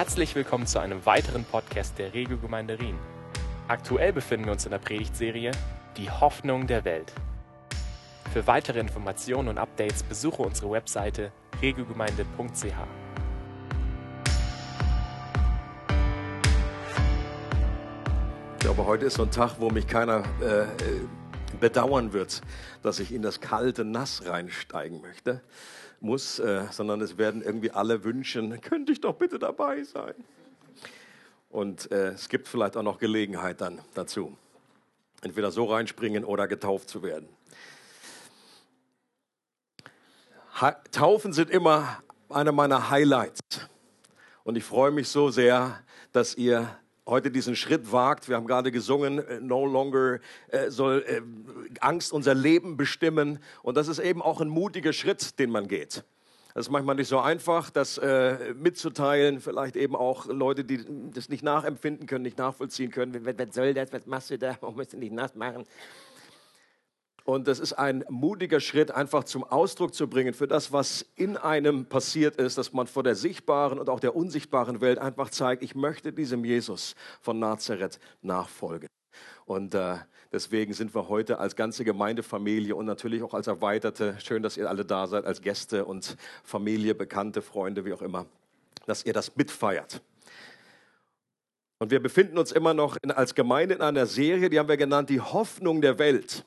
Herzlich willkommen zu einem weiteren Podcast der Regiogemeinde Rien. Aktuell befinden wir uns in der Predigtserie Die Hoffnung der Welt. Für weitere Informationen und Updates besuche unsere Webseite regiogemeinde.ch. Ich glaube, heute ist so ein Tag, wo mich keiner äh, bedauern wird, dass ich in das kalte Nass reinsteigen möchte, muss, äh, sondern es werden irgendwie alle wünschen, könnte ich doch bitte dabei sein. Und äh, es gibt vielleicht auch noch Gelegenheit dann dazu, entweder so reinspringen oder getauft zu werden. Ha Taufen sind immer eine meiner Highlights. Und ich freue mich so sehr, dass ihr heute diesen Schritt wagt. Wir haben gerade gesungen, äh, no longer äh, soll äh, Angst unser Leben bestimmen. Und das ist eben auch ein mutiger Schritt, den man geht. Das ist manchmal nicht so einfach, das äh, mitzuteilen. Vielleicht eben auch Leute, die das nicht nachempfinden können, nicht nachvollziehen können. Was, soll das? Was machst du da? Warum musst du nicht nass machen? Und das ist ein mutiger Schritt, einfach zum Ausdruck zu bringen für das, was in einem passiert ist, dass man vor der sichtbaren und auch der unsichtbaren Welt einfach zeigt, ich möchte diesem Jesus von Nazareth nachfolgen. Und äh, deswegen sind wir heute als ganze Gemeindefamilie und natürlich auch als Erweiterte, schön, dass ihr alle da seid, als Gäste und Familie, Bekannte, Freunde, wie auch immer, dass ihr das mitfeiert. Und wir befinden uns immer noch in, als Gemeinde in einer Serie, die haben wir genannt, die Hoffnung der Welt.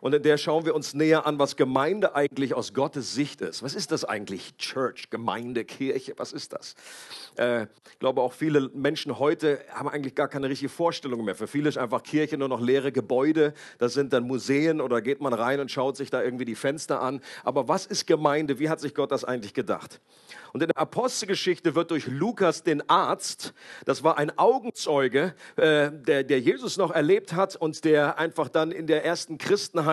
Und in der schauen wir uns näher an, was Gemeinde eigentlich aus Gottes Sicht ist. Was ist das eigentlich? Church, Gemeinde, Kirche, was ist das? Äh, ich glaube, auch viele Menschen heute haben eigentlich gar keine richtige Vorstellung mehr. Für viele ist einfach Kirche nur noch leere Gebäude. Das sind dann Museen oder geht man rein und schaut sich da irgendwie die Fenster an. Aber was ist Gemeinde? Wie hat sich Gott das eigentlich gedacht? Und in der Apostelgeschichte wird durch Lukas den Arzt, das war ein Augenzeuge, äh, der, der Jesus noch erlebt hat und der einfach dann in der ersten Christenheit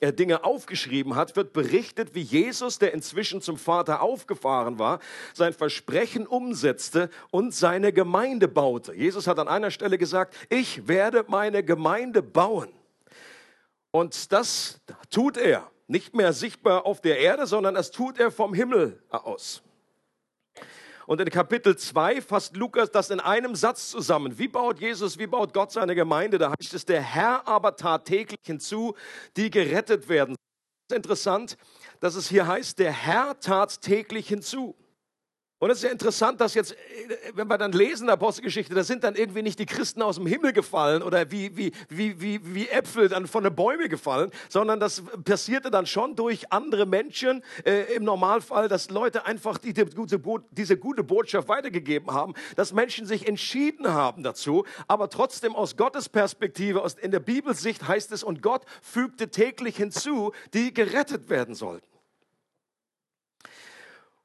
äh, Dinge aufgeschrieben hat, wird berichtet, wie Jesus, der inzwischen zum Vater aufgefahren war, sein Versprechen umsetzte und seine Gemeinde baute. Jesus hat an einer Stelle gesagt, ich werde meine Gemeinde bauen. Und das tut er nicht mehr sichtbar auf der Erde, sondern das tut er vom Himmel aus. Und in Kapitel 2 fasst Lukas das in einem Satz zusammen. Wie baut Jesus, wie baut Gott seine Gemeinde? Da heißt es, der Herr aber tat täglich hinzu, die gerettet werden. Das ist interessant, dass es hier heißt, der Herr tat täglich hinzu. Und es ist ja interessant, dass jetzt, wenn wir dann lesen, der Apostelgeschichte, da sind dann irgendwie nicht die Christen aus dem Himmel gefallen oder wie, wie, wie, wie, wie Äpfel dann von den Bäumen gefallen, sondern das passierte dann schon durch andere Menschen äh, im Normalfall, dass Leute einfach die, die gute, diese gute Botschaft weitergegeben haben, dass Menschen sich entschieden haben dazu, aber trotzdem aus Gottes Perspektive, aus, in der Bibelsicht heißt es, und Gott fügte täglich hinzu, die gerettet werden sollten.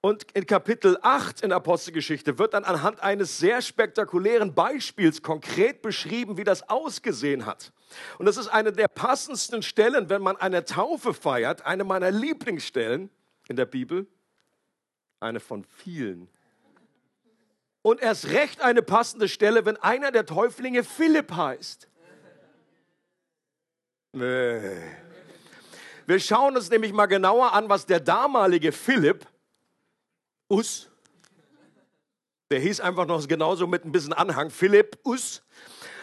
Und in Kapitel 8 in Apostelgeschichte wird dann anhand eines sehr spektakulären Beispiels konkret beschrieben, wie das ausgesehen hat. Und das ist eine der passendsten Stellen, wenn man eine Taufe feiert, eine meiner Lieblingsstellen in der Bibel, eine von vielen. Und erst recht eine passende Stelle, wenn einer der Täuflinge Philipp heißt. Wir schauen uns nämlich mal genauer an, was der damalige Philipp Us. Der hieß einfach noch genauso mit ein bisschen Anhang. Philipp Us.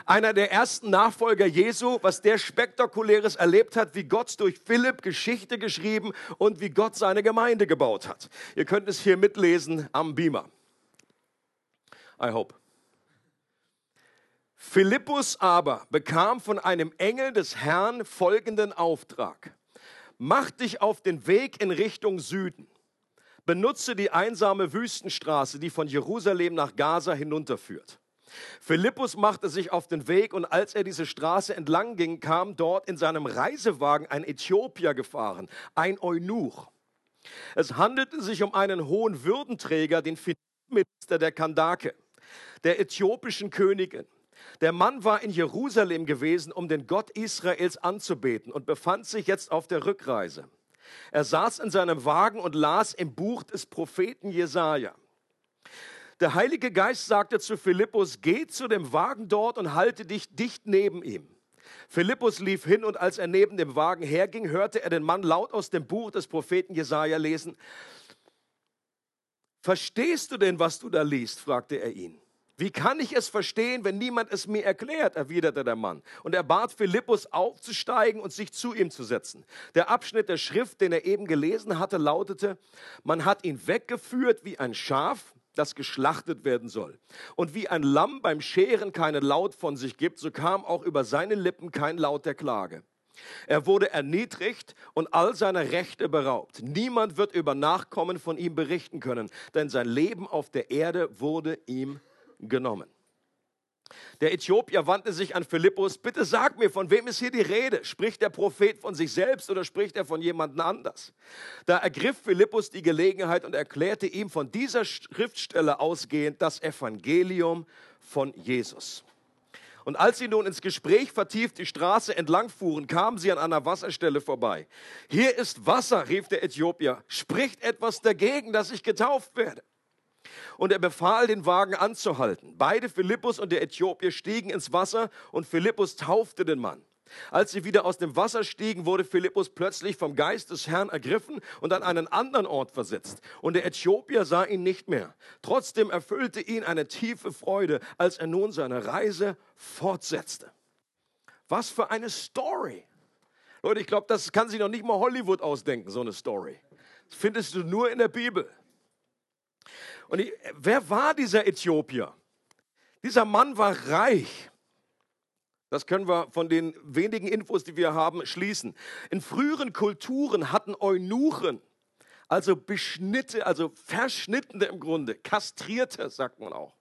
Einer der ersten Nachfolger Jesu, was der spektakuläres erlebt hat, wie Gott durch Philipp Geschichte geschrieben und wie Gott seine Gemeinde gebaut hat. Ihr könnt es hier mitlesen am Beamer. I hope. Philippus aber bekam von einem Engel des Herrn folgenden Auftrag. Mach dich auf den Weg in Richtung Süden benutze die einsame Wüstenstraße, die von Jerusalem nach Gaza hinunterführt. Philippus machte sich auf den Weg und als er diese Straße entlang ging, kam dort in seinem Reisewagen ein Äthiopier gefahren, ein Eunuch. Es handelte sich um einen hohen Würdenträger, den Minister der Kandake, der äthiopischen Königin. Der Mann war in Jerusalem gewesen, um den Gott Israels anzubeten und befand sich jetzt auf der Rückreise. Er saß in seinem Wagen und las im Buch des Propheten Jesaja. Der Heilige Geist sagte zu Philippus: Geh zu dem Wagen dort und halte dich dicht neben ihm. Philippus lief hin und als er neben dem Wagen herging, hörte er den Mann laut aus dem Buch des Propheten Jesaja lesen. Verstehst du denn, was du da liest? fragte er ihn. Wie kann ich es verstehen, wenn niemand es mir erklärt? erwiderte der Mann. Und er bat Philippus aufzusteigen und sich zu ihm zu setzen. Der Abschnitt der Schrift, den er eben gelesen hatte, lautete, man hat ihn weggeführt wie ein Schaf, das geschlachtet werden soll. Und wie ein Lamm beim Scheren keinen Laut von sich gibt, so kam auch über seine Lippen kein Laut der Klage. Er wurde erniedrigt und all seiner Rechte beraubt. Niemand wird über Nachkommen von ihm berichten können, denn sein Leben auf der Erde wurde ihm genommen. Der Äthiopier wandte sich an Philippus, bitte sag mir, von wem ist hier die Rede? Spricht der Prophet von sich selbst oder spricht er von jemandem anders? Da ergriff Philippus die Gelegenheit und erklärte ihm von dieser Schriftstelle ausgehend das Evangelium von Jesus. Und als sie nun ins Gespräch vertieft die Straße entlang fuhren, kamen sie an einer Wasserstelle vorbei. Hier ist Wasser, rief der Äthiopier. Spricht etwas dagegen, dass ich getauft werde? Und er befahl, den Wagen anzuhalten. Beide, Philippus und der Äthiopier, stiegen ins Wasser und Philippus taufte den Mann. Als sie wieder aus dem Wasser stiegen, wurde Philippus plötzlich vom Geist des Herrn ergriffen und an einen anderen Ort versetzt. Und der Äthiopier sah ihn nicht mehr. Trotzdem erfüllte ihn eine tiefe Freude, als er nun seine Reise fortsetzte. Was für eine Story! Leute, ich glaube, das kann sich noch nicht mal Hollywood ausdenken, so eine Story. Das findest du nur in der Bibel. Und ich, wer war dieser Äthiopier? Dieser Mann war reich. Das können wir von den wenigen Infos, die wir haben, schließen. In früheren Kulturen hatten Eunuchen, also Beschnitte, also Verschnittene im Grunde, Kastrierte, sagt man auch,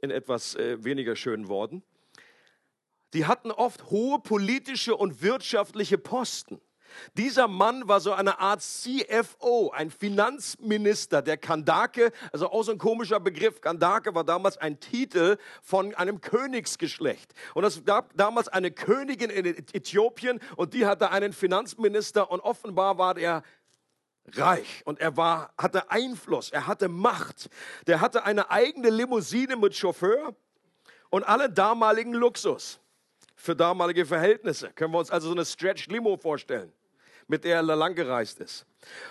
in etwas äh, weniger schönen Worten, die hatten oft hohe politische und wirtschaftliche Posten. Dieser Mann war so eine Art CFO, ein Finanzminister der Kandake, also auch so ein komischer Begriff. Kandake war damals ein Titel von einem Königsgeschlecht. Und es gab damals eine Königin in Äthiopien und die hatte einen Finanzminister und offenbar war er reich und er war, hatte Einfluss, er hatte Macht. Der hatte eine eigene Limousine mit Chauffeur und allen damaligen Luxus für damalige Verhältnisse. Können wir uns also so eine Stretch Limo vorstellen mit der er lang gereist ist.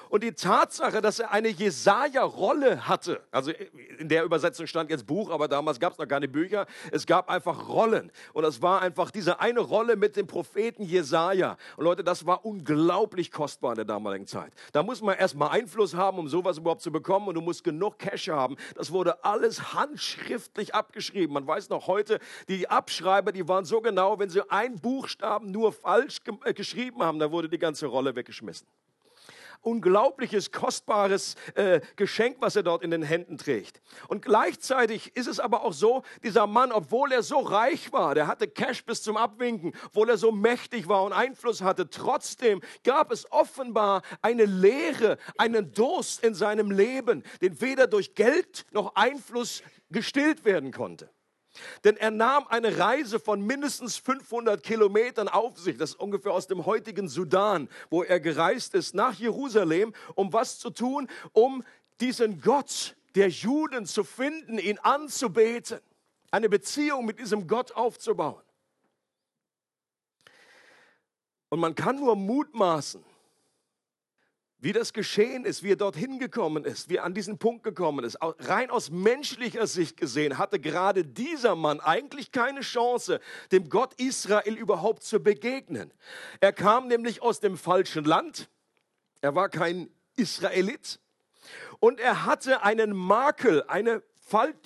Und die Tatsache, dass er eine Jesaja-Rolle hatte, also in der Übersetzung stand jetzt Buch, aber damals gab es noch keine Bücher, es gab einfach Rollen. Und es war einfach diese eine Rolle mit dem Propheten Jesaja. Und Leute, das war unglaublich kostbar in der damaligen Zeit. Da muss man erstmal Einfluss haben, um sowas überhaupt zu bekommen. Und du musst genug Cash haben. Das wurde alles handschriftlich abgeschrieben. Man weiß noch heute, die Abschreiber, die waren so genau, wenn sie einen Buchstaben nur falsch äh, geschrieben haben, da wurde die ganze Rolle weggeschmissen unglaubliches, kostbares äh, Geschenk, was er dort in den Händen trägt. Und gleichzeitig ist es aber auch so, dieser Mann, obwohl er so reich war, der hatte Cash bis zum Abwinken, obwohl er so mächtig war und Einfluss hatte, trotzdem gab es offenbar eine Leere, einen Durst in seinem Leben, den weder durch Geld noch Einfluss gestillt werden konnte. Denn er nahm eine Reise von mindestens 500 Kilometern auf sich, das ist ungefähr aus dem heutigen Sudan, wo er gereist ist, nach Jerusalem, um was zu tun? Um diesen Gott der Juden zu finden, ihn anzubeten, eine Beziehung mit diesem Gott aufzubauen. Und man kann nur mutmaßen, wie das geschehen ist, wie er dorthin gekommen ist, wie er an diesen Punkt gekommen ist. Rein aus menschlicher Sicht gesehen hatte gerade dieser Mann eigentlich keine Chance, dem Gott Israel überhaupt zu begegnen. Er kam nämlich aus dem falschen Land. Er war kein Israelit. Und er hatte einen Makel, eine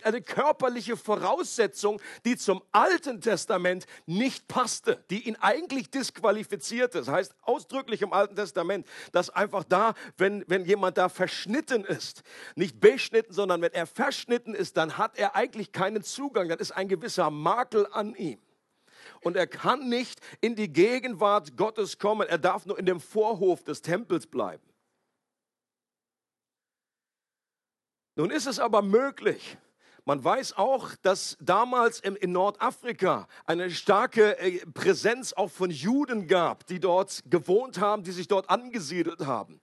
eine körperliche Voraussetzung, die zum Alten Testament nicht passte, die ihn eigentlich disqualifizierte. Das heißt ausdrücklich im Alten Testament, dass einfach da, wenn, wenn jemand da verschnitten ist, nicht beschnitten, sondern wenn er verschnitten ist, dann hat er eigentlich keinen Zugang, dann ist ein gewisser Makel an ihm und er kann nicht in die Gegenwart Gottes kommen. Er darf nur in dem Vorhof des Tempels bleiben. Nun ist es aber möglich, man weiß auch, dass damals in Nordafrika eine starke äh, Präsenz auch von Juden gab, die dort gewohnt haben, die sich dort angesiedelt haben.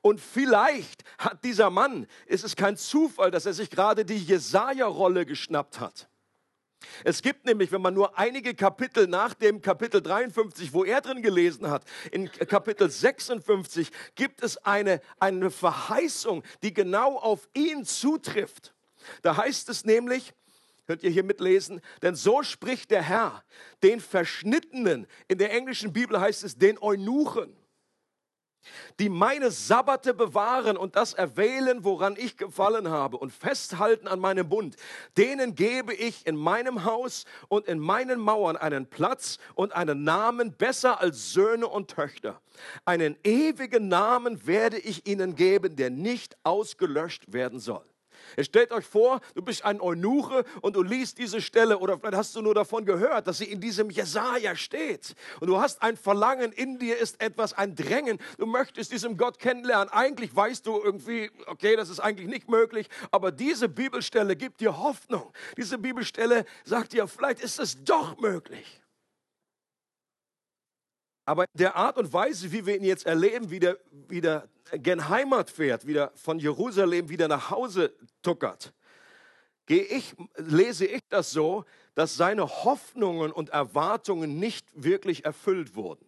Und vielleicht hat dieser Mann, ist es kein Zufall, dass er sich gerade die Jesaja-Rolle geschnappt hat. Es gibt nämlich, wenn man nur einige Kapitel nach dem Kapitel 53, wo er drin gelesen hat, in Kapitel 56 gibt es eine, eine Verheißung, die genau auf ihn zutrifft. Da heißt es nämlich, könnt ihr hier mitlesen, denn so spricht der Herr, den Verschnittenen, in der englischen Bibel heißt es den Eunuchen die meine Sabbate bewahren und das erwählen, woran ich gefallen habe und festhalten an meinem Bund, denen gebe ich in meinem Haus und in meinen Mauern einen Platz und einen Namen besser als Söhne und Töchter. Einen ewigen Namen werde ich ihnen geben, der nicht ausgelöscht werden soll. Stellt euch vor, du bist ein Eunuche und du liest diese Stelle oder vielleicht hast du nur davon gehört, dass sie in diesem Jesaja steht. Und du hast ein Verlangen, in dir ist etwas, ein Drängen. Du möchtest diesem Gott kennenlernen. Eigentlich weißt du irgendwie, okay, das ist eigentlich nicht möglich, aber diese Bibelstelle gibt dir Hoffnung. Diese Bibelstelle sagt dir, vielleicht ist es doch möglich. Aber der Art und Weise, wie wir ihn jetzt erleben, wie der wieder gen Heimat fährt, wieder von Jerusalem wieder nach Hause tuckert, gehe ich, lese ich das so, dass seine Hoffnungen und Erwartungen nicht wirklich erfüllt wurden.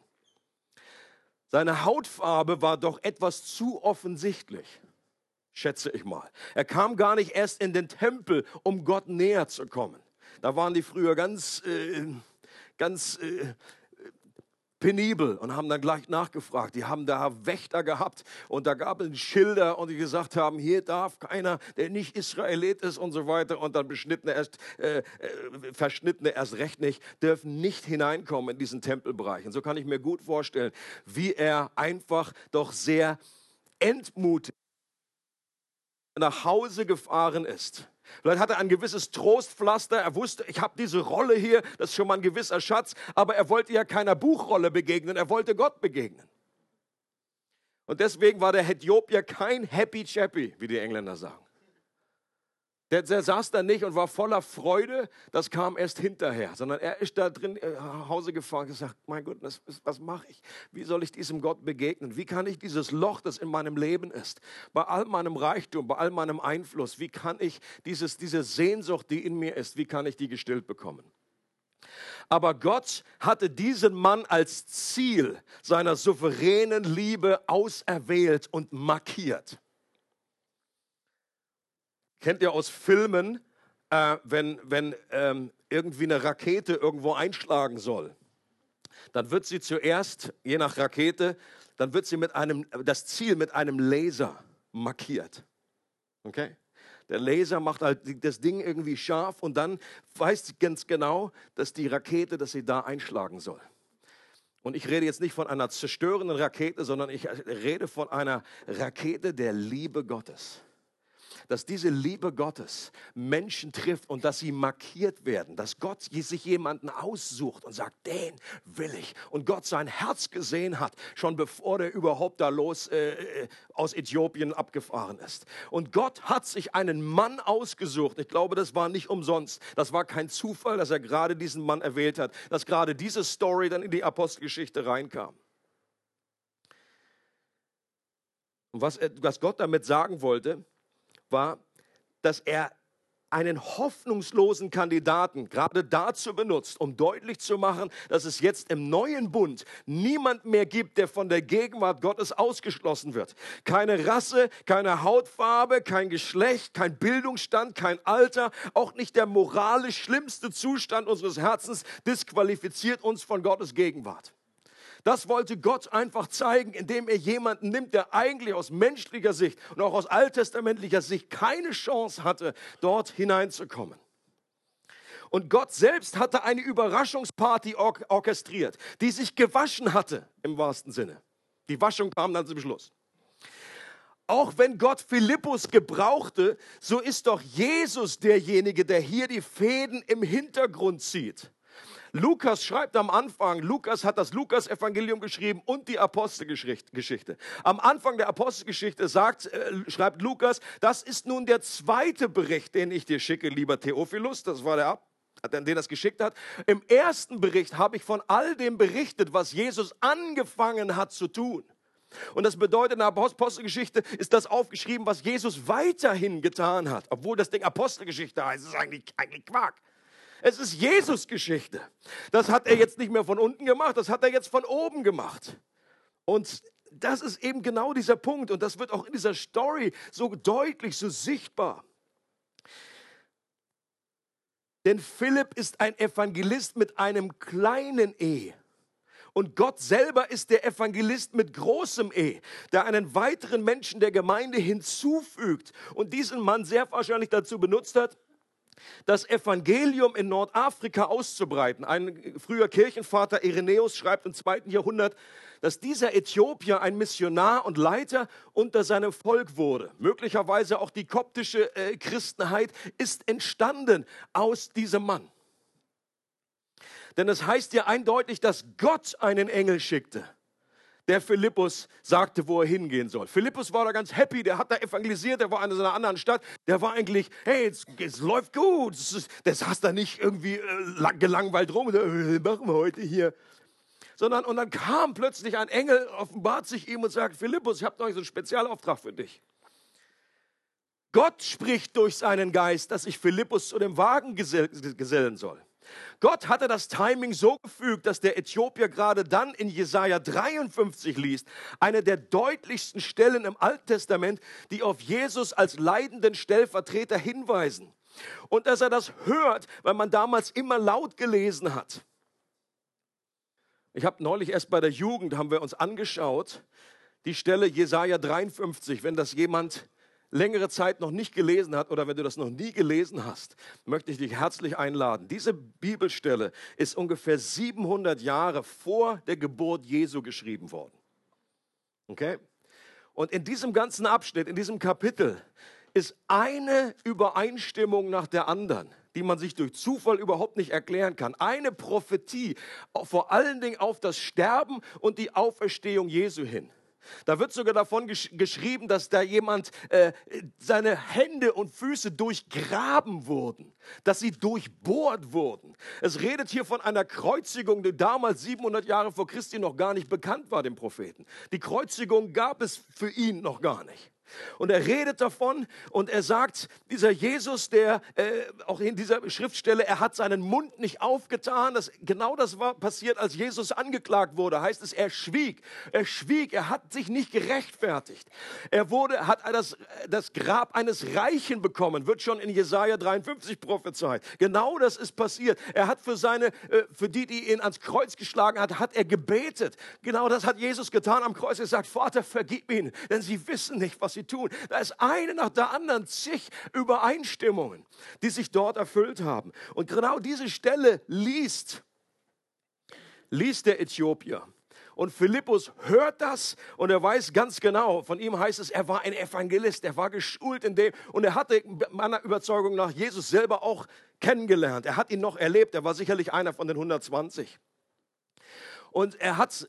Seine Hautfarbe war doch etwas zu offensichtlich, schätze ich mal. Er kam gar nicht erst in den Tempel, um Gott näher zu kommen. Da waren die früher ganz, äh, ganz äh, penibel und haben dann gleich nachgefragt. Die haben da Wächter gehabt und da gab es Schilder und die gesagt haben, hier darf keiner, der nicht Israelit ist und so weiter und dann beschnittene erst, äh, äh, verschnittene erst recht nicht, dürfen nicht hineinkommen in diesen Tempelbereich. Und so kann ich mir gut vorstellen, wie er einfach doch sehr entmutigt nach Hause gefahren ist Vielleicht hat er ein gewisses Trostpflaster. Er wusste, ich habe diese Rolle hier, das ist schon mal ein gewisser Schatz. Aber er wollte ja keiner Buchrolle begegnen, er wollte Gott begegnen. Und deswegen war der Äthiopier kein Happy Chappy, wie die Engländer sagen. Der, der, saß da nicht und war voller Freude, das kam erst hinterher, sondern er ist da drin äh, nach Hause gefahren und gesagt, mein Gott, was, was mache ich? Wie soll ich diesem Gott begegnen? Wie kann ich dieses Loch, das in meinem Leben ist, bei all meinem Reichtum, bei all meinem Einfluss, wie kann ich dieses, diese Sehnsucht, die in mir ist, wie kann ich die gestillt bekommen? Aber Gott hatte diesen Mann als Ziel seiner souveränen Liebe auserwählt und markiert. Kennt ihr aus Filmen, äh, wenn, wenn ähm, irgendwie eine Rakete irgendwo einschlagen soll? Dann wird sie zuerst, je nach Rakete, dann wird sie mit einem, das Ziel mit einem Laser markiert. Okay? Der Laser macht halt das Ding irgendwie scharf und dann weiß sie ganz genau, dass die Rakete, dass sie da einschlagen soll. Und ich rede jetzt nicht von einer zerstörenden Rakete, sondern ich rede von einer Rakete der Liebe Gottes dass diese Liebe Gottes Menschen trifft und dass sie markiert werden, dass Gott sich jemanden aussucht und sagt, den will ich. Und Gott sein Herz gesehen hat, schon bevor der überhaupt da los äh, äh, aus Äthiopien abgefahren ist. Und Gott hat sich einen Mann ausgesucht. Ich glaube, das war nicht umsonst. Das war kein Zufall, dass er gerade diesen Mann erwählt hat, dass gerade diese Story dann in die Apostelgeschichte reinkam. Und was, was Gott damit sagen wollte, war, dass er einen hoffnungslosen Kandidaten gerade dazu benutzt, um deutlich zu machen, dass es jetzt im neuen Bund niemand mehr gibt, der von der Gegenwart Gottes ausgeschlossen wird. Keine Rasse, keine Hautfarbe, kein Geschlecht, kein Bildungsstand, kein Alter, auch nicht der moralisch schlimmste Zustand unseres Herzens disqualifiziert uns von Gottes Gegenwart. Das wollte Gott einfach zeigen, indem er jemanden nimmt, der eigentlich aus menschlicher Sicht und auch aus alttestamentlicher Sicht keine Chance hatte, dort hineinzukommen. Und Gott selbst hatte eine Überraschungsparty or orchestriert, die sich gewaschen hatte, im wahrsten Sinne. Die Waschung kam dann zum Schluss. Auch wenn Gott Philippus gebrauchte, so ist doch Jesus derjenige, der hier die Fäden im Hintergrund zieht. Lukas schreibt am Anfang, Lukas hat das Lukas-Evangelium geschrieben und die Apostelgeschichte. Am Anfang der Apostelgeschichte sagt, äh, schreibt Lukas, das ist nun der zweite Bericht, den ich dir schicke, lieber Theophilus. Das war der den das geschickt hat. Im ersten Bericht habe ich von all dem berichtet, was Jesus angefangen hat zu tun. Und das bedeutet, in der Apostelgeschichte ist das aufgeschrieben, was Jesus weiterhin getan hat. Obwohl das Ding Apostelgeschichte heißt, ist eigentlich, eigentlich Quark. Es ist Jesus Geschichte. Das hat er jetzt nicht mehr von unten gemacht, das hat er jetzt von oben gemacht. Und das ist eben genau dieser Punkt und das wird auch in dieser Story so deutlich, so sichtbar. Denn Philipp ist ein Evangelist mit einem kleinen E. Und Gott selber ist der Evangelist mit großem E, der einen weiteren Menschen der Gemeinde hinzufügt und diesen Mann sehr wahrscheinlich dazu benutzt hat, das Evangelium in Nordafrika auszubreiten. Ein früher Kirchenvater Irenäus schreibt im zweiten Jahrhundert, dass dieser Äthiopier ein Missionar und Leiter unter seinem Volk wurde. Möglicherweise auch die koptische äh, Christenheit ist entstanden aus diesem Mann. Denn es heißt ja eindeutig, dass Gott einen Engel schickte, der Philippus sagte, wo er hingehen soll. Philippus war da ganz happy, der hat da evangelisiert, der war in einer anderen Stadt, der war eigentlich, hey, es, es läuft gut, das hast da nicht irgendwie äh, gelangweilt rum, äh, machen wir heute hier. Sondern, und dann kam plötzlich ein Engel, offenbart sich ihm und sagt, Philippus, ich habe noch so einen Spezialauftrag für dich. Gott spricht durch seinen Geist, dass ich Philippus zu dem Wagen gesellen soll. Gott hatte das Timing so gefügt, dass der Äthiopier gerade dann in Jesaja 53 liest, eine der deutlichsten Stellen im Alten Testament, die auf Jesus als leidenden Stellvertreter hinweisen. Und dass er das hört, weil man damals immer laut gelesen hat. Ich habe neulich erst bei der Jugend haben wir uns angeschaut, die Stelle Jesaja 53, wenn das jemand längere Zeit noch nicht gelesen hat oder wenn du das noch nie gelesen hast, möchte ich dich herzlich einladen. Diese Bibelstelle ist ungefähr 700 Jahre vor der Geburt Jesu geschrieben worden. Okay? Und in diesem ganzen Abschnitt, in diesem Kapitel, ist eine Übereinstimmung nach der anderen, die man sich durch Zufall überhaupt nicht erklären kann. Eine Prophetie, vor allen Dingen auf das Sterben und die Auferstehung Jesu hin. Da wird sogar davon gesch geschrieben, dass da jemand äh, seine Hände und Füße durchgraben wurden, dass sie durchbohrt wurden. Es redet hier von einer Kreuzigung, die damals 700 Jahre vor Christi noch gar nicht bekannt war, dem Propheten. Die Kreuzigung gab es für ihn noch gar nicht. Und er redet davon und er sagt, dieser Jesus, der äh, auch in dieser Schriftstelle, er hat seinen Mund nicht aufgetan. Das, genau das war passiert, als Jesus angeklagt wurde. Heißt es, er schwieg. Er schwieg, er hat sich nicht gerechtfertigt. Er wurde, hat das, das Grab eines Reichen bekommen, wird schon in Jesaja 53 prophezeit. Genau das ist passiert. Er hat für seine, äh, für die, die ihn ans Kreuz geschlagen hat, hat er gebetet. Genau das hat Jesus getan am Kreuz. Er sagt, Vater, vergib ihnen, denn sie wissen nicht, was sie tun. Da ist eine nach der anderen zig Übereinstimmungen, die sich dort erfüllt haben. Und genau diese Stelle liest, liest der Äthiopier. Und Philippus hört das und er weiß ganz genau, von ihm heißt es, er war ein Evangelist, er war geschult in dem und er hatte meiner Überzeugung nach Jesus selber auch kennengelernt. Er hat ihn noch erlebt, er war sicherlich einer von den 120. Und er hat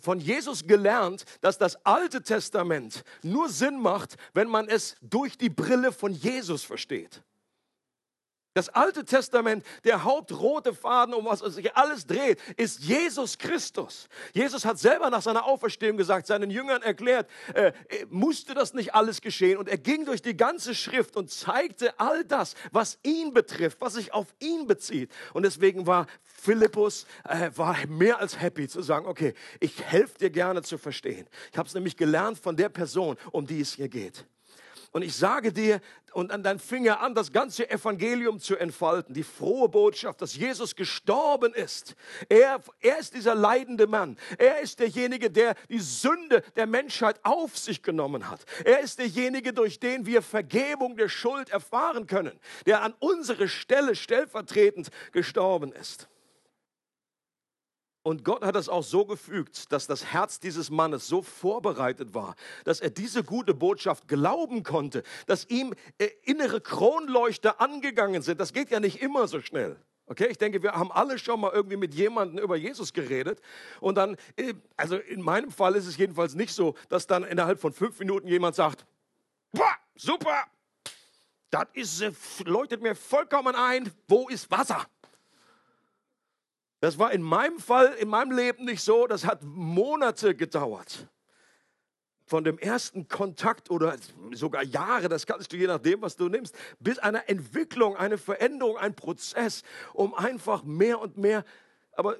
von Jesus gelernt, dass das Alte Testament nur Sinn macht, wenn man es durch die Brille von Jesus versteht. Das Alte Testament, der hauptrote Faden, um was sich alles dreht, ist Jesus Christus. Jesus hat selber nach seiner Auferstehung gesagt, seinen Jüngern erklärt, äh, äh, musste das nicht alles geschehen. Und er ging durch die ganze Schrift und zeigte all das, was ihn betrifft, was sich auf ihn bezieht. Und deswegen war Philippus äh, war mehr als happy zu sagen, okay, ich helfe dir gerne zu verstehen. Ich habe es nämlich gelernt von der Person, um die es hier geht. Und ich sage dir, und dann fing er an, das ganze Evangelium zu entfalten, die frohe Botschaft, dass Jesus gestorben ist. Er, er ist dieser leidende Mann. Er ist derjenige, der die Sünde der Menschheit auf sich genommen hat. Er ist derjenige, durch den wir Vergebung der Schuld erfahren können, der an unsere Stelle stellvertretend gestorben ist. Und Gott hat es auch so gefügt, dass das Herz dieses Mannes so vorbereitet war, dass er diese gute Botschaft glauben konnte, dass ihm äh, innere Kronleuchter angegangen sind. Das geht ja nicht immer so schnell. Okay, ich denke, wir haben alle schon mal irgendwie mit jemandem über Jesus geredet. Und dann, äh, also in meinem Fall ist es jedenfalls nicht so, dass dann innerhalb von fünf Minuten jemand sagt, super, das ist, äh, leuchtet mir vollkommen ein, wo ist Wasser? Das war in meinem Fall, in meinem Leben nicht so. Das hat Monate gedauert. von dem ersten Kontakt oder sogar Jahre, das kannst du je nachdem, was du nimmst, bis einer Entwicklung, eine Veränderung, ein Prozess, um einfach mehr und mehr, aber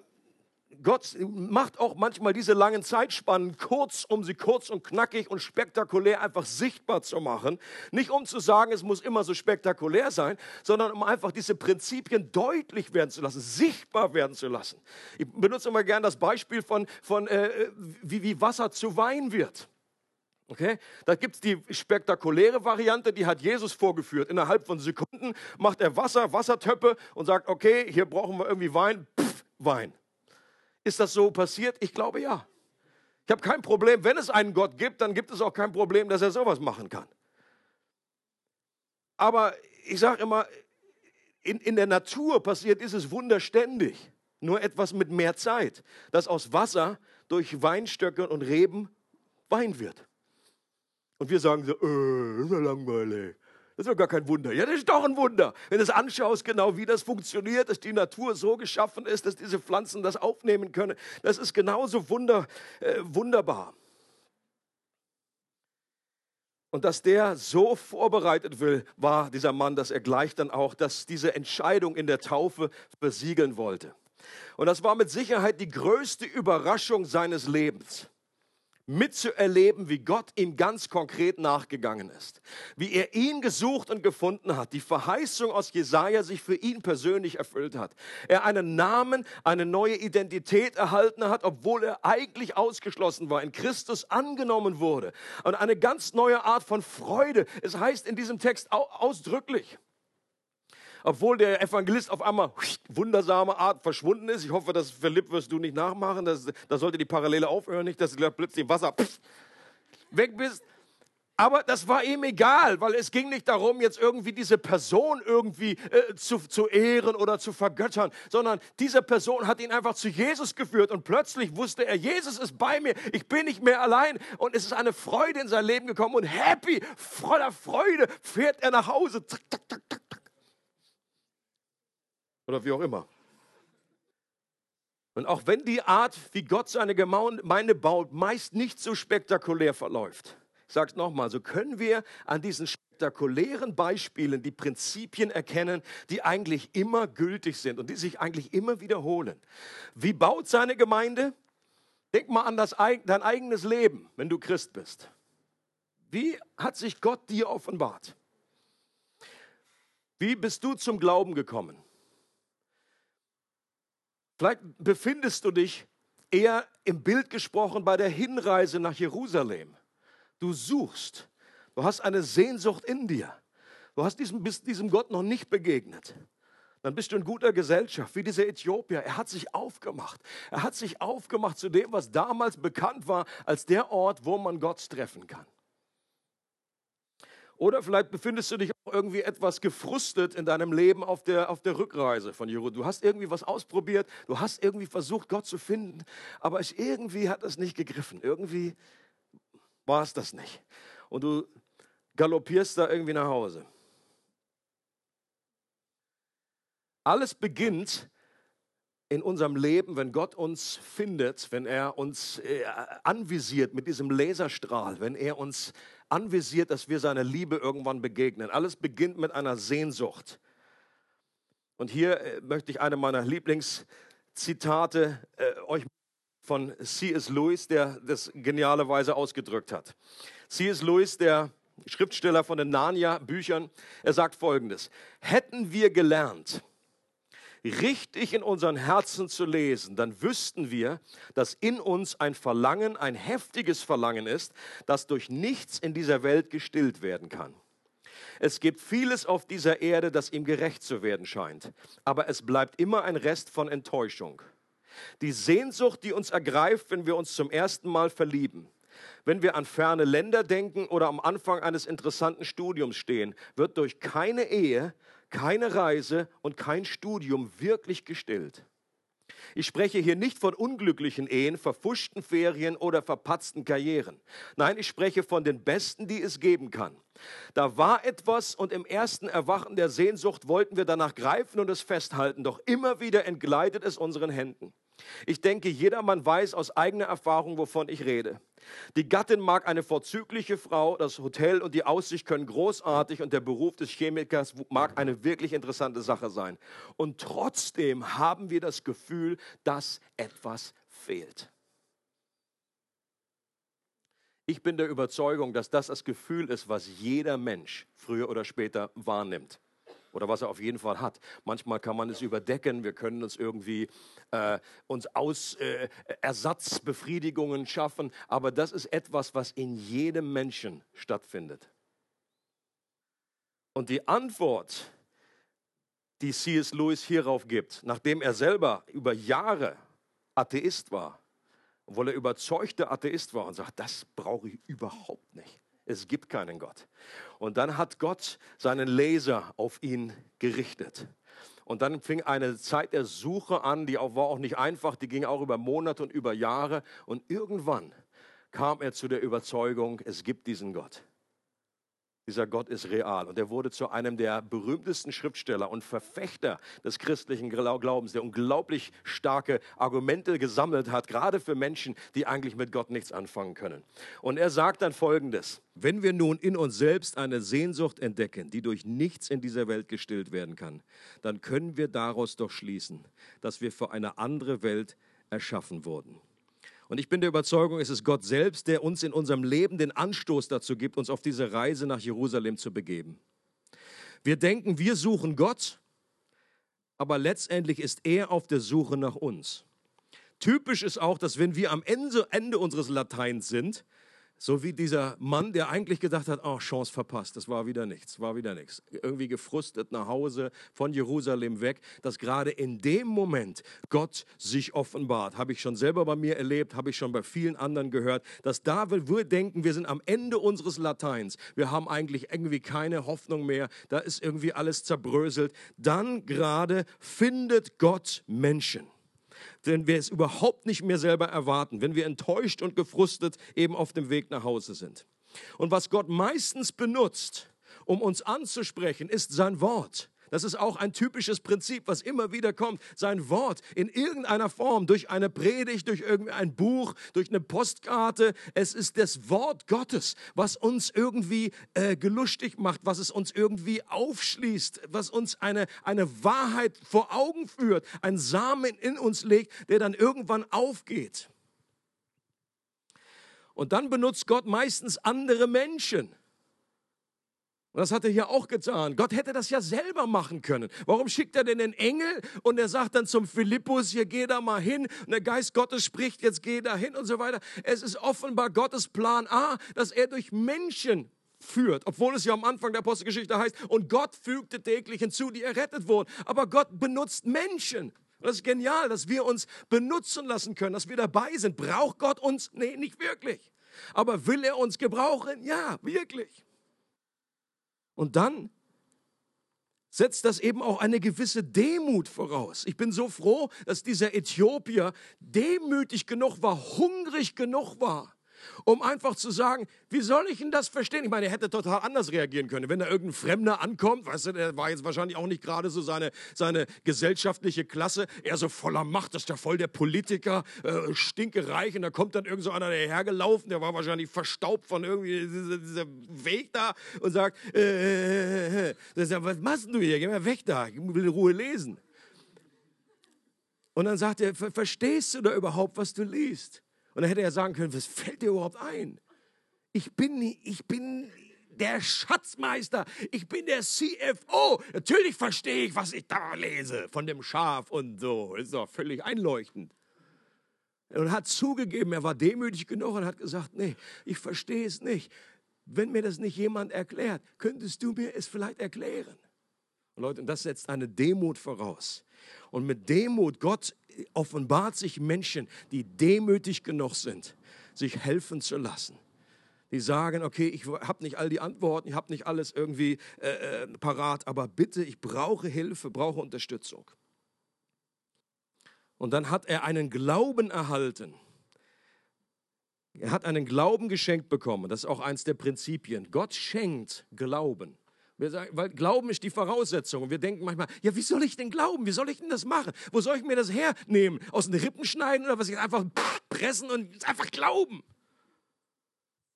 Gott macht auch manchmal diese langen Zeitspannen kurz, um sie kurz und knackig und spektakulär einfach sichtbar zu machen. Nicht um zu sagen, es muss immer so spektakulär sein, sondern um einfach diese Prinzipien deutlich werden zu lassen, sichtbar werden zu lassen. Ich benutze immer gerne das Beispiel von, von äh, wie, wie Wasser zu Wein wird. Okay? Da gibt es die spektakuläre Variante, die hat Jesus vorgeführt. Innerhalb von Sekunden macht er Wasser, Wassertöpfe und sagt, okay, hier brauchen wir irgendwie Wein, Pff, Wein. Ist das so passiert? Ich glaube ja. Ich habe kein Problem, wenn es einen Gott gibt, dann gibt es auch kein Problem, dass er sowas machen kann. Aber ich sage immer, in, in der Natur passiert dieses Wunder ständig. Nur etwas mit mehr Zeit, dass aus Wasser durch Weinstöcke und Reben Wein wird. Und wir sagen so, äh, ist ja langweilig. Das ist doch gar kein Wunder. Ja, das ist doch ein Wunder. Wenn du es anschaust, genau wie das funktioniert, dass die Natur so geschaffen ist, dass diese Pflanzen das aufnehmen können, das ist genauso wunder, äh, wunderbar. Und dass der so vorbereitet will, war dieser Mann, dass er gleich dann auch, dass diese Entscheidung in der Taufe versiegeln wollte. Und das war mit Sicherheit die größte Überraschung seines Lebens mitzuerleben, wie Gott ihm ganz konkret nachgegangen ist. Wie er ihn gesucht und gefunden hat, die Verheißung aus Jesaja sich für ihn persönlich erfüllt hat. Er einen Namen, eine neue Identität erhalten hat, obwohl er eigentlich ausgeschlossen war, in Christus angenommen wurde. Und eine ganz neue Art von Freude. Es heißt in diesem Text ausdrücklich, obwohl der Evangelist auf einmal wundersame Art verschwunden ist. Ich hoffe, das Philipp wirst du nicht nachmachen. da sollte die Parallele aufhören, nicht, dass du plötzlich im Wasser pff, weg bist. Aber das war ihm egal, weil es ging nicht darum, jetzt irgendwie diese Person irgendwie äh, zu, zu ehren oder zu vergöttern, sondern diese Person hat ihn einfach zu Jesus geführt und plötzlich wusste er, Jesus ist bei mir, ich bin nicht mehr allein und es ist eine Freude in sein Leben gekommen und happy, voller Freude fährt er nach Hause. Zack, zack, zack, oder wie auch immer. Und auch wenn die Art, wie Gott seine Gemeinde baut, meist nicht so spektakulär verläuft, ich sage es nochmal, so können wir an diesen spektakulären Beispielen die Prinzipien erkennen, die eigentlich immer gültig sind und die sich eigentlich immer wiederholen. Wie baut seine Gemeinde? Denk mal an das, dein eigenes Leben, wenn du Christ bist. Wie hat sich Gott dir offenbart? Wie bist du zum Glauben gekommen? Vielleicht befindest du dich eher im Bild gesprochen bei der Hinreise nach Jerusalem. Du suchst, du hast eine Sehnsucht in dir. Du hast diesem, bist diesem Gott noch nicht begegnet. Dann bist du in guter Gesellschaft, wie dieser Äthiopier. Er hat sich aufgemacht. Er hat sich aufgemacht zu dem, was damals bekannt war als der Ort, wo man Gott treffen kann. Oder vielleicht befindest du dich irgendwie etwas gefrustet in deinem Leben auf der, auf der Rückreise von Jerusalem. Du hast irgendwie was ausprobiert, du hast irgendwie versucht, Gott zu finden, aber es, irgendwie hat es nicht gegriffen. Irgendwie war es das nicht. Und du galoppierst da irgendwie nach Hause. Alles beginnt in unserem Leben, wenn Gott uns findet, wenn er uns äh, anvisiert mit diesem Laserstrahl, wenn er uns anvisiert, dass wir seiner Liebe irgendwann begegnen. Alles beginnt mit einer Sehnsucht. Und hier äh, möchte ich eine meiner Lieblingszitate äh, euch von C.S. Lewis, der das genialerweise ausgedrückt hat. C.S. Lewis, der Schriftsteller von den Narnia-Büchern, er sagt folgendes: Hätten wir gelernt, richtig in unseren Herzen zu lesen, dann wüssten wir, dass in uns ein Verlangen, ein heftiges Verlangen ist, das durch nichts in dieser Welt gestillt werden kann. Es gibt vieles auf dieser Erde, das ihm gerecht zu werden scheint, aber es bleibt immer ein Rest von Enttäuschung. Die Sehnsucht, die uns ergreift, wenn wir uns zum ersten Mal verlieben, wenn wir an ferne Länder denken oder am Anfang eines interessanten Studiums stehen, wird durch keine Ehe, keine Reise und kein Studium wirklich gestillt. Ich spreche hier nicht von unglücklichen Ehen, verfuschten Ferien oder verpatzten Karrieren. Nein, ich spreche von den besten, die es geben kann. Da war etwas und im ersten Erwachen der Sehnsucht wollten wir danach greifen und es festhalten, doch immer wieder entgleitet es unseren Händen. Ich denke, jedermann weiß aus eigener Erfahrung, wovon ich rede. Die Gattin mag eine vorzügliche Frau, das Hotel und die Aussicht können großartig und der Beruf des Chemikers mag eine wirklich interessante Sache sein. Und trotzdem haben wir das Gefühl, dass etwas fehlt. Ich bin der Überzeugung, dass das das Gefühl ist, was jeder Mensch früher oder später wahrnimmt oder was er auf jeden Fall hat. Manchmal kann man es überdecken, wir können uns irgendwie äh, uns aus äh, Ersatzbefriedigungen schaffen, aber das ist etwas, was in jedem Menschen stattfindet. Und die Antwort, die C.S. Lewis hierauf gibt, nachdem er selber über Jahre Atheist war, obwohl er überzeugter Atheist war und sagt, das brauche ich überhaupt nicht. Es gibt keinen Gott. Und dann hat Gott seinen Laser auf ihn gerichtet. Und dann fing eine Zeit der Suche an, die auch, war auch nicht einfach, die ging auch über Monate und über Jahre. Und irgendwann kam er zu der Überzeugung, es gibt diesen Gott. Dieser Gott ist real und er wurde zu einem der berühmtesten Schriftsteller und Verfechter des christlichen Glaubens, der unglaublich starke Argumente gesammelt hat, gerade für Menschen, die eigentlich mit Gott nichts anfangen können. Und er sagt dann Folgendes, wenn wir nun in uns selbst eine Sehnsucht entdecken, die durch nichts in dieser Welt gestillt werden kann, dann können wir daraus doch schließen, dass wir für eine andere Welt erschaffen wurden. Und ich bin der Überzeugung, es ist Gott selbst, der uns in unserem Leben den Anstoß dazu gibt, uns auf diese Reise nach Jerusalem zu begeben. Wir denken, wir suchen Gott, aber letztendlich ist er auf der Suche nach uns. Typisch ist auch, dass wenn wir am Ende, Ende unseres Lateins sind, so wie dieser Mann, der eigentlich gedacht hat, oh, Chance verpasst, das war wieder nichts, war wieder nichts. Irgendwie gefrustet nach Hause von Jerusalem weg, dass gerade in dem Moment Gott sich offenbart. Habe ich schon selber bei mir erlebt, habe ich schon bei vielen anderen gehört, dass da wir denken, wir sind am Ende unseres Lateins, wir haben eigentlich irgendwie keine Hoffnung mehr, da ist irgendwie alles zerbröselt, dann gerade findet Gott Menschen wenn wir es überhaupt nicht mehr selber erwarten, wenn wir enttäuscht und gefrustet eben auf dem Weg nach Hause sind. Und was Gott meistens benutzt, um uns anzusprechen, ist sein Wort. Das ist auch ein typisches Prinzip, was immer wieder kommt. Sein Wort in irgendeiner Form, durch eine Predigt, durch irgendein Buch, durch eine Postkarte. Es ist das Wort Gottes, was uns irgendwie äh, gelustig macht, was es uns irgendwie aufschließt, was uns eine, eine Wahrheit vor Augen führt, ein Samen in uns legt, der dann irgendwann aufgeht. Und dann benutzt Gott meistens andere Menschen und das hat er hier auch getan. Gott hätte das ja selber machen können. Warum schickt er denn den Engel und er sagt dann zum Philippus, hier geh da mal hin. Und der Geist Gottes spricht, jetzt geh da hin und so weiter. Es ist offenbar Gottes Plan A, dass er durch Menschen führt, obwohl es ja am Anfang der Apostelgeschichte heißt, und Gott fügte täglich hinzu, die errettet wurden. Aber Gott benutzt Menschen. Und das ist genial, dass wir uns benutzen lassen können, dass wir dabei sind. Braucht Gott uns? Nee, nicht wirklich. Aber will er uns gebrauchen? Ja, wirklich. Und dann setzt das eben auch eine gewisse Demut voraus. Ich bin so froh, dass dieser Äthiopier demütig genug war, hungrig genug war, um einfach zu sagen, wie soll ich denn das verstehen? Ich meine, er hätte total anders reagieren können. Wenn da irgendein Fremder ankommt, weißt du, der war jetzt wahrscheinlich auch nicht gerade so seine, seine gesellschaftliche Klasse, er so voller Macht, das ist ja voll der Politiker, äh, stinkereich, und da kommt dann irgend so einer dahergelaufen, der war wahrscheinlich verstaubt von irgendwie dieser, dieser Weg da und sagt, äh, äh, äh, äh. Sagt, was machst du hier? Geh mal weg da, ich will in Ruhe lesen. Und dann sagt er, verstehst du da überhaupt, was du liest? Und dann hätte er sagen können, was fällt dir überhaupt ein? Ich bin, ich bin der Schatzmeister, ich bin der CFO. Natürlich verstehe ich, was ich da lese von dem Schaf und so. Ist doch völlig einleuchtend. Und hat zugegeben, er war demütig genug und hat gesagt, nee, ich verstehe es nicht. Wenn mir das nicht jemand erklärt, könntest du mir es vielleicht erklären. Und Leute, und das setzt eine Demut voraus. Und mit Demut, Gott offenbart sich Menschen, die demütig genug sind, sich helfen zu lassen. Die sagen, okay, ich habe nicht all die Antworten, ich habe nicht alles irgendwie äh, äh, parat, aber bitte, ich brauche Hilfe, brauche Unterstützung. Und dann hat er einen Glauben erhalten. Er hat einen Glauben geschenkt bekommen. Das ist auch eins der Prinzipien. Gott schenkt Glauben. Wir sagen, weil Glauben ist die Voraussetzung. Und wir denken manchmal, ja, wie soll ich denn glauben? Wie soll ich denn das machen? Wo soll ich mir das hernehmen? Aus den Rippen schneiden oder was? Ich einfach pressen und einfach glauben.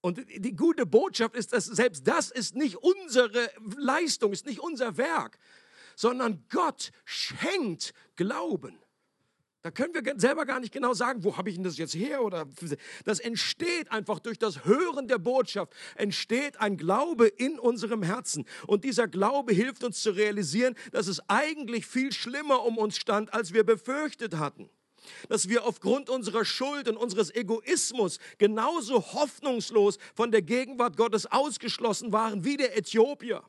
Und die gute Botschaft ist, dass selbst das ist nicht unsere Leistung, ist nicht unser Werk, sondern Gott schenkt Glauben. Da können wir selber gar nicht genau sagen, wo habe ich denn das jetzt her? Oder das entsteht einfach durch das Hören der Botschaft, entsteht ein Glaube in unserem Herzen. Und dieser Glaube hilft uns zu realisieren, dass es eigentlich viel schlimmer um uns stand, als wir befürchtet hatten dass wir aufgrund unserer Schuld und unseres Egoismus genauso hoffnungslos von der Gegenwart Gottes ausgeschlossen waren wie der Äthiopier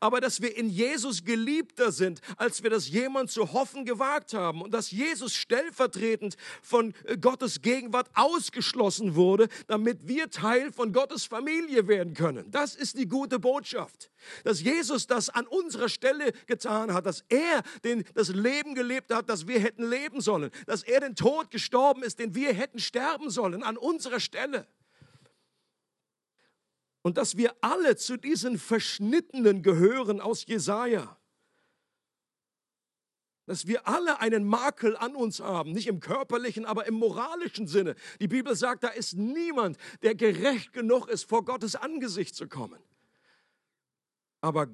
aber dass wir in Jesus geliebter sind, als wir das jemand zu hoffen gewagt haben und dass Jesus stellvertretend von äh, Gottes Gegenwart ausgeschlossen wurde, damit wir Teil von Gottes Familie werden können. Das ist die gute Botschaft. Dass Jesus das an unserer Stelle getan hat, dass er den, das Leben gelebt hat, das wir hätten leben sollen, dass er den Tod gestorben ist, den wir hätten sterben sollen, an unserer Stelle und dass wir alle zu diesen Verschnittenen gehören aus Jesaja. Dass wir alle einen Makel an uns haben, nicht im körperlichen, aber im moralischen Sinne. Die Bibel sagt, da ist niemand, der gerecht genug ist, vor Gottes Angesicht zu kommen. Aber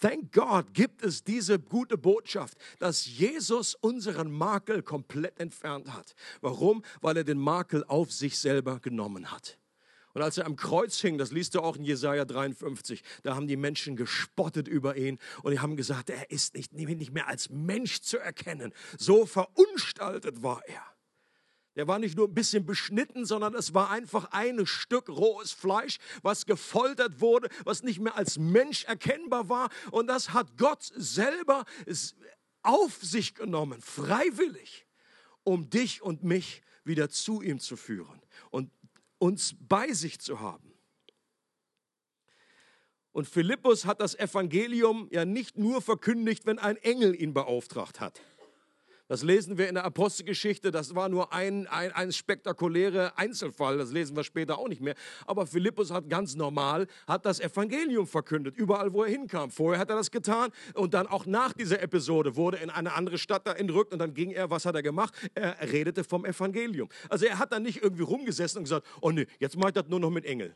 thank God gibt es diese gute Botschaft, dass Jesus unseren Makel komplett entfernt hat. Warum? Weil er den Makel auf sich selber genommen hat. Und als er am Kreuz hing, das liest du auch in Jesaja 53, da haben die Menschen gespottet über ihn und die haben gesagt, er ist nicht, nicht mehr als Mensch zu erkennen. So verunstaltet war er. Der war nicht nur ein bisschen beschnitten, sondern es war einfach ein Stück rohes Fleisch, was gefoltert wurde, was nicht mehr als Mensch erkennbar war. Und das hat Gott selber auf sich genommen, freiwillig, um dich und mich wieder zu ihm zu führen. Und uns bei sich zu haben. Und Philippus hat das Evangelium ja nicht nur verkündigt, wenn ein Engel ihn beauftragt hat. Das lesen wir in der Apostelgeschichte. Das war nur ein, ein, ein spektakulärer Einzelfall. Das lesen wir später auch nicht mehr. Aber Philippus hat ganz normal, hat das Evangelium verkündet, überall, wo er hinkam. Vorher hat er das getan und dann auch nach dieser Episode wurde in eine andere Stadt da entrückt und dann ging er, was hat er gemacht? Er redete vom Evangelium. Also er hat dann nicht irgendwie rumgesessen und gesagt, oh nee, jetzt mache ich das nur noch mit Engel.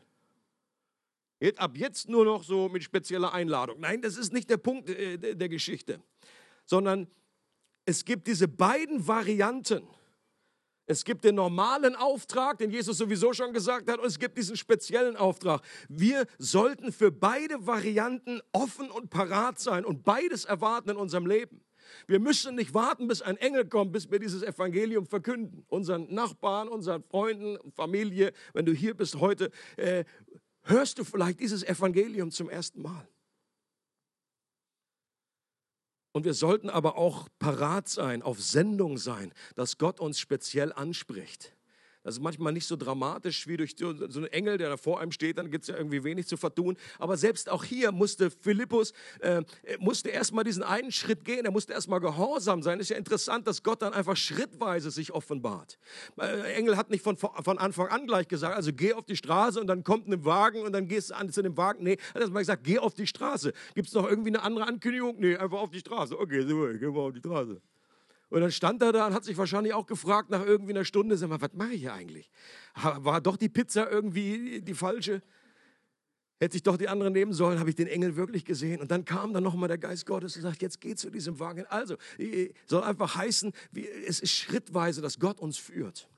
Ab jetzt nur noch so mit spezieller Einladung. Nein, das ist nicht der Punkt äh, der Geschichte, sondern es gibt diese beiden Varianten. Es gibt den normalen Auftrag, den Jesus sowieso schon gesagt hat, und es gibt diesen speziellen Auftrag. Wir sollten für beide Varianten offen und parat sein und beides erwarten in unserem Leben. Wir müssen nicht warten, bis ein Engel kommt, bis wir dieses Evangelium verkünden. Unseren Nachbarn, unseren Freunden, Familie, wenn du hier bist heute, äh, hörst du vielleicht dieses Evangelium zum ersten Mal. Und wir sollten aber auch parat sein, auf Sendung sein, dass Gott uns speziell anspricht. Das ist manchmal nicht so dramatisch wie durch so einen Engel, der da vor einem steht, dann gibt es ja irgendwie wenig zu vertun. Aber selbst auch hier musste Philippus, äh, musste erstmal diesen einen Schritt gehen, er musste erstmal gehorsam sein. Ist ja interessant, dass Gott dann einfach schrittweise sich offenbart. Äh, Engel hat nicht von, von Anfang an gleich gesagt, also geh auf die Straße und dann kommt ein Wagen und dann gehst du an zu dem Wagen. Nee, er hat erstmal gesagt, geh auf die Straße. Gibt es noch irgendwie eine andere Ankündigung? Nee, einfach auf die Straße. Okay, so, gehen wir auf die Straße. Und dann stand er da und hat sich wahrscheinlich auch gefragt nach irgendwie einer Stunde, sag mal, was mache ich hier eigentlich? War doch die Pizza irgendwie die falsche? Hätte ich doch die andere nehmen sollen, habe ich den Engel wirklich gesehen. Und dann kam dann nochmal der Geist Gottes und sagt, jetzt geh zu diesem Wagen. Also, soll einfach heißen, es ist schrittweise, dass Gott uns führt.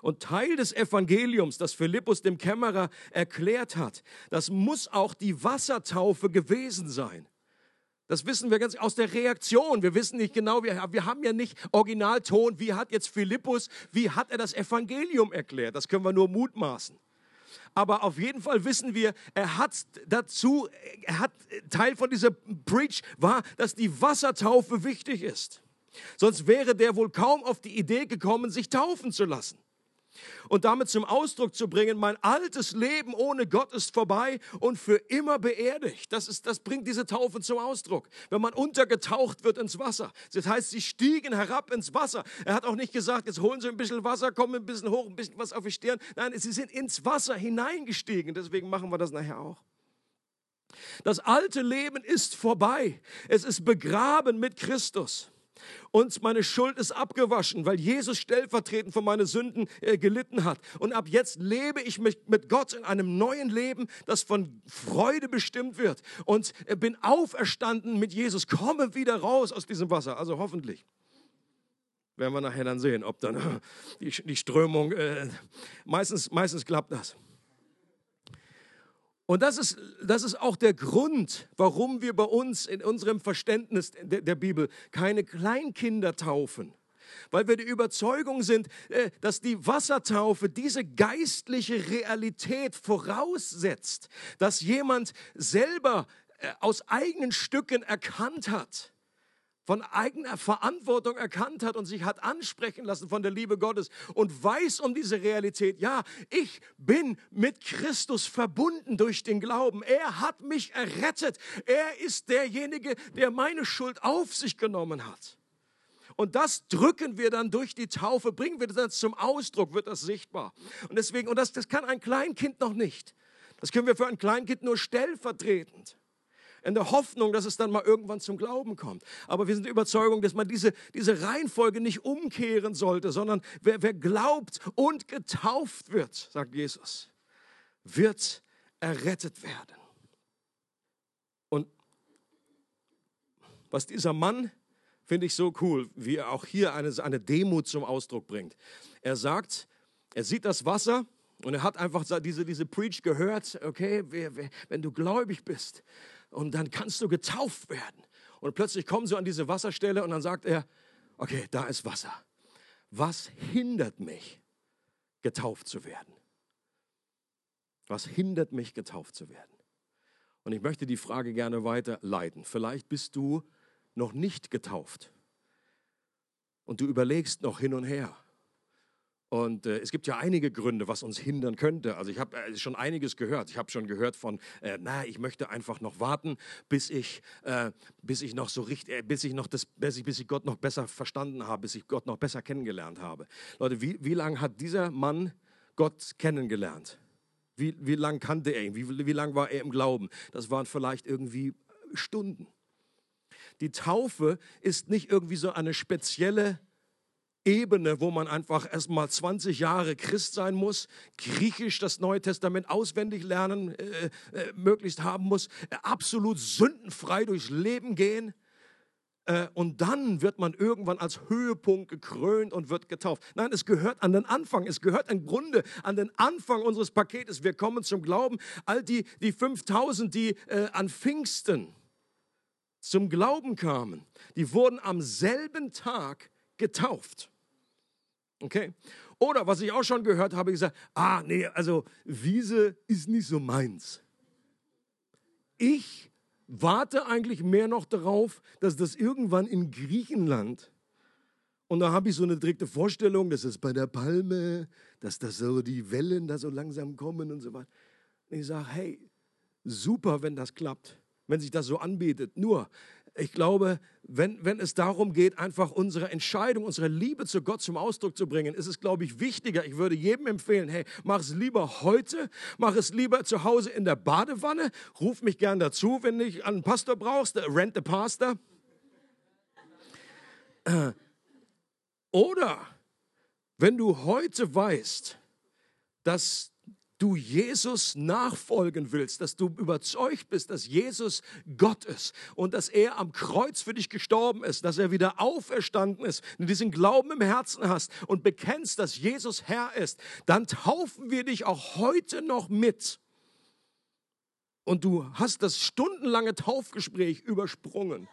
Und Teil des Evangeliums, das Philippus dem Kämmerer erklärt hat, das muss auch die Wassertaufe gewesen sein. Das wissen wir ganz aus der Reaktion. Wir wissen nicht genau, wir, wir haben ja nicht Originalton, wie hat jetzt Philippus, wie hat er das Evangelium erklärt. Das können wir nur mutmaßen. Aber auf jeden Fall wissen wir, er hat dazu, er hat Teil von dieser Preach war, dass die Wassertaufe wichtig ist. Sonst wäre der wohl kaum auf die Idee gekommen, sich taufen zu lassen und damit zum Ausdruck zu bringen, mein altes Leben ohne Gott ist vorbei und für immer beerdigt. Das, ist, das bringt diese Taufe zum Ausdruck. Wenn man untergetaucht wird ins Wasser. Das heißt, sie stiegen herab ins Wasser. Er hat auch nicht gesagt, jetzt holen Sie ein bisschen Wasser, kommen ein bisschen hoch, ein bisschen was auf die Stirn. Nein, sie sind ins Wasser hineingestiegen. Deswegen machen wir das nachher auch. Das alte Leben ist vorbei. Es ist begraben mit Christus. Und meine Schuld ist abgewaschen, weil Jesus stellvertretend für meine Sünden äh, gelitten hat. Und ab jetzt lebe ich mit, mit Gott in einem neuen Leben, das von Freude bestimmt wird. Und äh, bin auferstanden mit Jesus, komme wieder raus aus diesem Wasser. Also hoffentlich. Werden wir nachher dann sehen, ob dann die, die Strömung, äh, meistens, meistens klappt das. Und das ist, das ist auch der Grund, warum wir bei uns in unserem Verständnis der, der Bibel keine Kleinkinder taufen. Weil wir die Überzeugung sind, äh, dass die Wassertaufe diese geistliche Realität voraussetzt, dass jemand selber äh, aus eigenen Stücken erkannt hat, von eigener Verantwortung erkannt hat und sich hat ansprechen lassen von der Liebe Gottes und weiß um diese Realität. Ja, ich bin mit Christus verbunden durch den Glauben. Er hat mich errettet. Er ist derjenige, der meine Schuld auf sich genommen hat. Und das drücken wir dann durch die Taufe, bringen wir das zum Ausdruck, wird das sichtbar. Und deswegen, und das, das kann ein Kleinkind noch nicht. Das können wir für ein Kleinkind nur stellvertretend in der Hoffnung, dass es dann mal irgendwann zum Glauben kommt. Aber wir sind der Überzeugung, dass man diese, diese Reihenfolge nicht umkehren sollte, sondern wer, wer glaubt und getauft wird, sagt Jesus, wird errettet werden. Und was dieser Mann, finde ich so cool, wie er auch hier eine, eine Demut zum Ausdruck bringt. Er sagt, er sieht das Wasser und er hat einfach diese, diese Preach gehört, okay, wenn du gläubig bist, und dann kannst du getauft werden. Und plötzlich kommen sie an diese Wasserstelle und dann sagt er, okay, da ist Wasser. Was hindert mich, getauft zu werden? Was hindert mich, getauft zu werden? Und ich möchte die Frage gerne weiterleiten. Vielleicht bist du noch nicht getauft und du überlegst noch hin und her. Und äh, es gibt ja einige Gründe, was uns hindern könnte. Also ich habe äh, schon einiges gehört. Ich habe schon gehört von, äh, na, ich möchte einfach noch warten, bis ich, äh, bis ich noch so richtig, äh, bis ich noch das, bis ich, bis ich Gott noch besser verstanden habe, bis ich Gott noch besser kennengelernt habe. Leute, wie, wie lange hat dieser Mann Gott kennengelernt? Wie, wie lange kannte er ihn? Wie, wie lange war er im Glauben? Das waren vielleicht irgendwie Stunden. Die Taufe ist nicht irgendwie so eine spezielle Ebene, wo man einfach erstmal 20 Jahre Christ sein muss, griechisch das Neue Testament auswendig lernen, äh, äh, möglichst haben muss, absolut sündenfrei durchs Leben gehen. Äh, und dann wird man irgendwann als Höhepunkt gekrönt und wird getauft. Nein, es gehört an den Anfang. Es gehört im Grunde an den Anfang unseres Paketes. Wir kommen zum Glauben. All die, die 5000, die äh, an Pfingsten zum Glauben kamen, die wurden am selben Tag getauft. Okay? Oder was ich auch schon gehört habe, gesagt, ah, nee, also Wiese ist nicht so meins. Ich warte eigentlich mehr noch darauf, dass das irgendwann in Griechenland, und da habe ich so eine direkte Vorstellung, dass es bei der Palme, dass das so die Wellen da so langsam kommen und so weiter. Und ich sage, hey, super, wenn das klappt, wenn sich das so anbietet. Nur, ich glaube, wenn, wenn es darum geht, einfach unsere Entscheidung, unsere Liebe zu Gott zum Ausdruck zu bringen, ist es, glaube ich, wichtiger. Ich würde jedem empfehlen, hey, mach es lieber heute, mach es lieber zu Hause in der Badewanne, ruf mich gern dazu, wenn du einen Pastor brauchst, rent the pastor. Oder wenn du heute weißt, dass du Jesus nachfolgen willst, dass du überzeugt bist, dass Jesus Gott ist und dass er am Kreuz für dich gestorben ist, dass er wieder auferstanden ist, du diesen Glauben im Herzen hast und bekennst, dass Jesus Herr ist, dann taufen wir dich auch heute noch mit. Und du hast das stundenlange Taufgespräch übersprungen.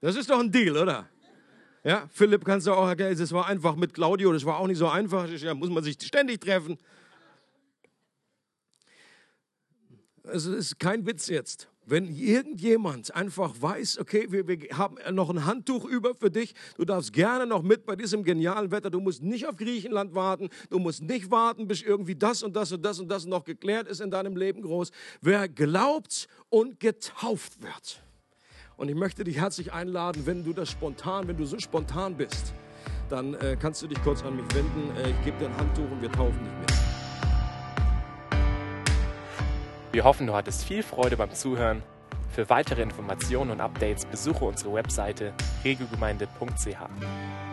Das ist doch ein Deal, oder? Ja, Philipp kannst du auch erklären, es war einfach mit Claudio, das war auch nicht so einfach, da muss man sich ständig treffen. Es ist kein Witz jetzt. Wenn irgendjemand einfach weiß, okay, wir, wir, haben noch ein Handtuch über für dich, du darfst gerne noch mit bei diesem genialen Wetter, du musst nicht auf Griechenland warten, du musst nicht warten, bis irgendwie das und das und das und das noch geklärt ist in deinem Leben groß. Wer glaubt und getauft wird. Und ich möchte dich herzlich einladen, wenn du das spontan, wenn du so spontan bist, dann äh, kannst du dich kurz an mich wenden. Äh, ich gebe dir ein Handtuch und wir taufen dich mit. Wir hoffen, du hattest viel Freude beim Zuhören. Für weitere Informationen und Updates besuche unsere Webseite regelgemeinde.ch.